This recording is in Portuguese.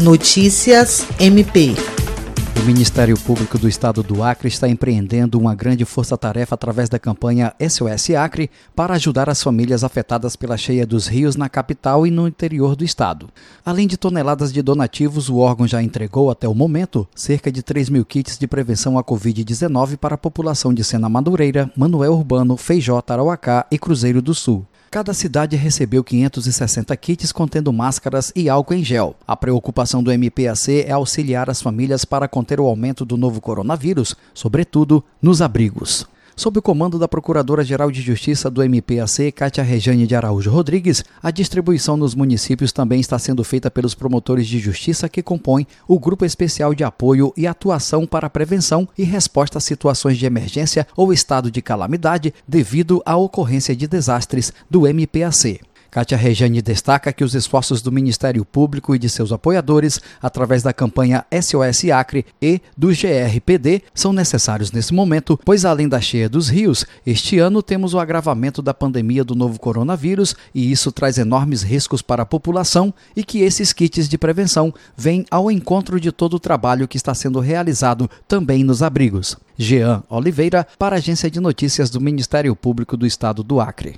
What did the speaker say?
Notícias MP. O Ministério Público do Estado do Acre está empreendendo uma grande força-tarefa através da campanha SOS Acre para ajudar as famílias afetadas pela cheia dos rios na capital e no interior do estado. Além de toneladas de donativos, o órgão já entregou até o momento cerca de 3 mil kits de prevenção à Covid-19 para a população de Sena Madureira, Manuel Urbano, Feijó, Tarauacá e Cruzeiro do Sul. Cada cidade recebeu 560 kits contendo máscaras e álcool em gel. A preocupação do MPAC é auxiliar as famílias para conter o aumento do novo coronavírus, sobretudo nos abrigos. Sob o comando da Procuradora-Geral de Justiça do MPAC, Cátia Rejane de Araújo Rodrigues, a distribuição nos municípios também está sendo feita pelos promotores de justiça que compõem o Grupo Especial de Apoio e Atuação para Prevenção e Resposta a Situações de Emergência ou Estado de Calamidade devido à ocorrência de desastres do MPAC. Kátia Rejane destaca que os esforços do Ministério Público e de seus apoiadores, através da campanha SOS Acre e do GRPD, são necessários nesse momento, pois além da cheia dos rios, este ano temos o agravamento da pandemia do novo coronavírus e isso traz enormes riscos para a população e que esses kits de prevenção vêm ao encontro de todo o trabalho que está sendo realizado também nos abrigos. Jean Oliveira, para a Agência de Notícias do Ministério Público do Estado do Acre.